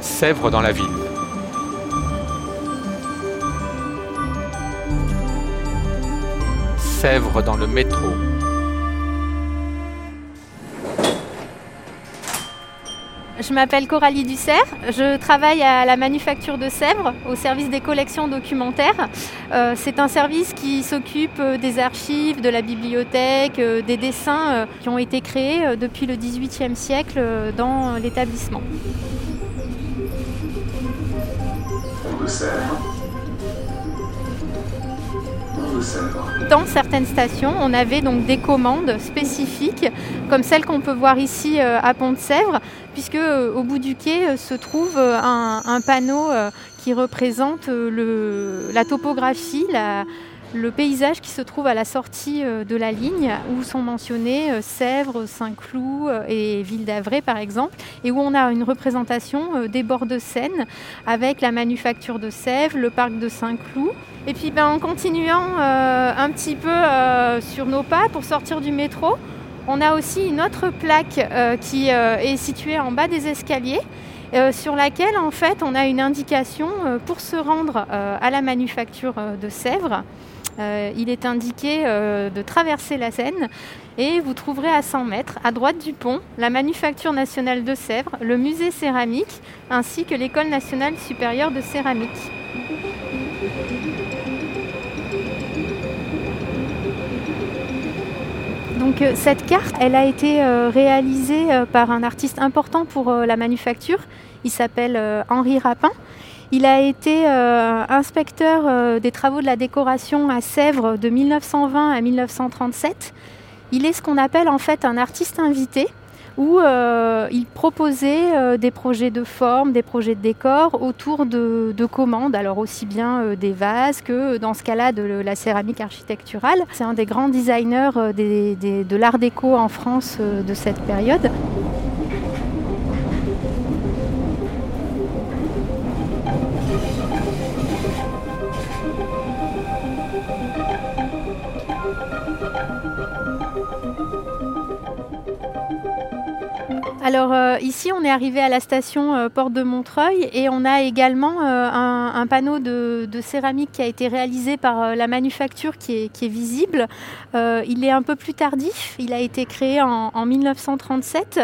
Sèvres dans la ville. Sèvres dans le métro. Je m'appelle Coralie Dussert, je travaille à la Manufacture de Sèvres au service des collections documentaires. Euh, c'est un service qui s'occupe euh, des archives, de la bibliothèque, euh, des dessins qui ont été créés depuis le XVIIIe siècle dans l'établissement. Dans certaines stations, on avait donc des commandes spécifiques, comme celle qu'on peut voir ici euh, à Pont-de-Sèvres, puisque euh, au bout du quai euh, se trouve un, panneau qui représente la topographie, le paysage qui se trouve à la sortie de la ligne, où sont mentionnés Sèvres, Saint-Cloud et Ville d'Avray par exemple, et où on a une représentation des bords de Seine avec la manufacture de Sèvres, le parc de Saint-Cloud. Et puis ben, en continuant euh, un petit peu euh, sur nos pas pour sortir du métro, on a aussi une autre plaque euh, qui est située en bas des escaliers. Sur laquelle en fait on a une indication pour se rendre à la manufacture de Sèvres. il est indiqué de traverser la Seine et vous trouverez à 100 mètres, à droite du pont, la Manufacture nationale de Sèvres, le musée céramique ainsi que l'École nationale supérieure de céramique. Euh, cette carte, a été euh, réalisée euh, par un artiste important pour la manufacture. Il s'appelle Henri Rapin. Il a été inspecteur des travaux de la décoration à Sèvres de 1920 à 1937. Il est ce qu'on appelle en fait un artiste invité où euh, il proposait euh, des projets de forme, des projets de décor autour de, commandes, alors aussi bien euh, des vases que dans ce cas-là de la céramique architecturale. C'est un des grands designers de l'art déco en France de cette période. Alors euh, ici, on est arrivé à la station euh, Porte de Montreuil et on a également euh, un, panneau de, céramique qui a été réalisé par la manufacture qui est, visible. il est un peu plus tardif, il a été créé en, 1937.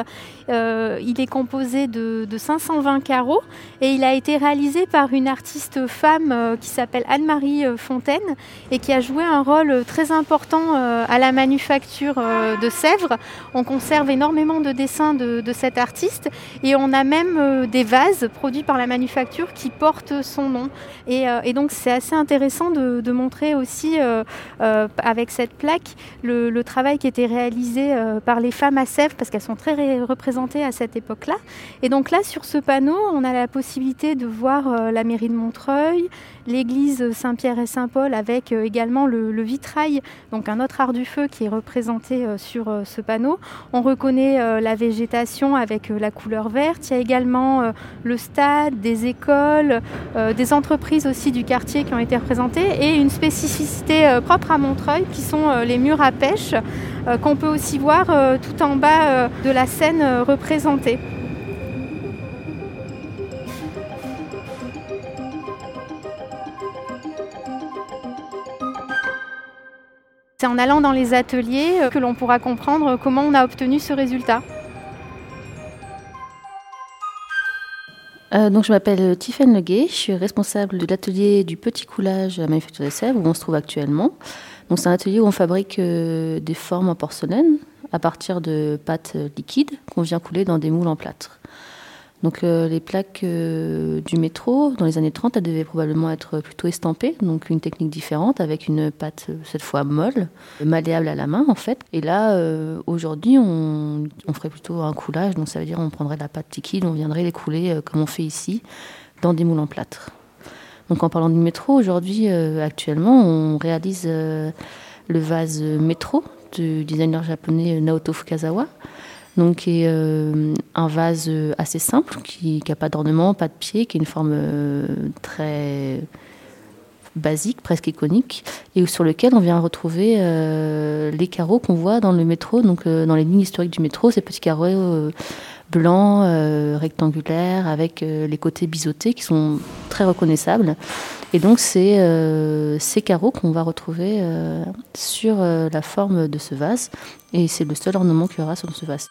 Il est composé de, 520 carreaux et il a été réalisé par une artiste femme qui s'appelle Anne-Marie Fontaine et qui a joué un rôle très important à la manufacture de Sèvres. On conserve énormément de dessins de cet artiste. Et on a même euh, des vases produits par la manufacture qui portent son nom. Et, euh, donc c'est assez intéressant de, montrer aussi euh, avec cette plaque le, travail qui était réalisé par les femmes à Sèvres parce qu'elles sont très représentées à cette époque-là. Et donc là sur ce panneau, on a la possibilité de voir la mairie de Montreuil, l'église Saint-Pierre et Saint-Paul avec également le, vitrail, donc un autre art du feu qui est représenté sur ce panneau. On reconnaît la végétation avec euh, la couleur verte. Il y a également euh, le stade, des écoles, euh, des entreprises aussi du quartier qui ont été représentées et une spécificité propre à Montreuil qui sont les murs à pêche qu'on peut aussi voir tout en bas de la scène représentée. C'est en allant dans les ateliers que l'on pourra comprendre comment on a obtenu ce résultat. Euh, donc, je m'appelle Tiffaine Leguet, je suis responsable de l'atelier du petit coulage à Manufacture de Sèvres où on se trouve actuellement. C'est un atelier où on fabrique euh, des formes en porcelaine à partir de pâtes liquides qu'on vient couler dans des moules en plâtre. Donc euh, les plaques euh, du métro, dans les années 30, elles devaient probablement être plutôt estampées, donc une technique différente avec une pâte euh, cette fois molle, malléable à la main en fait. Et là, aujourd'hui, on, ferait plutôt un coulage, donc ça veut dire on prendrait la pâte liquide, on viendrait les couler comme on fait ici, dans des moules en plâtre. Donc en parlant du métro, aujourd'hui, actuellement, on réalise le vase métro du designer japonais Naoto Fukazawa. Donc est euh, un vase assez simple, qui n'a pas d'ornement, pas de pied, qui est une forme euh, très basique, presque iconique, et sur lequel on vient retrouver euh, les carreaux qu'on voit dans le métro, donc dans les lignes historiques du métro, ces petits carreaux blanc, rectangulaire, avec les côtés biseautés qui sont très reconnaissables. Et donc c'est ces carreaux qu'on va retrouver sur la forme de ce vase, et c'est le seul ornement qu'il y aura sur ce vase.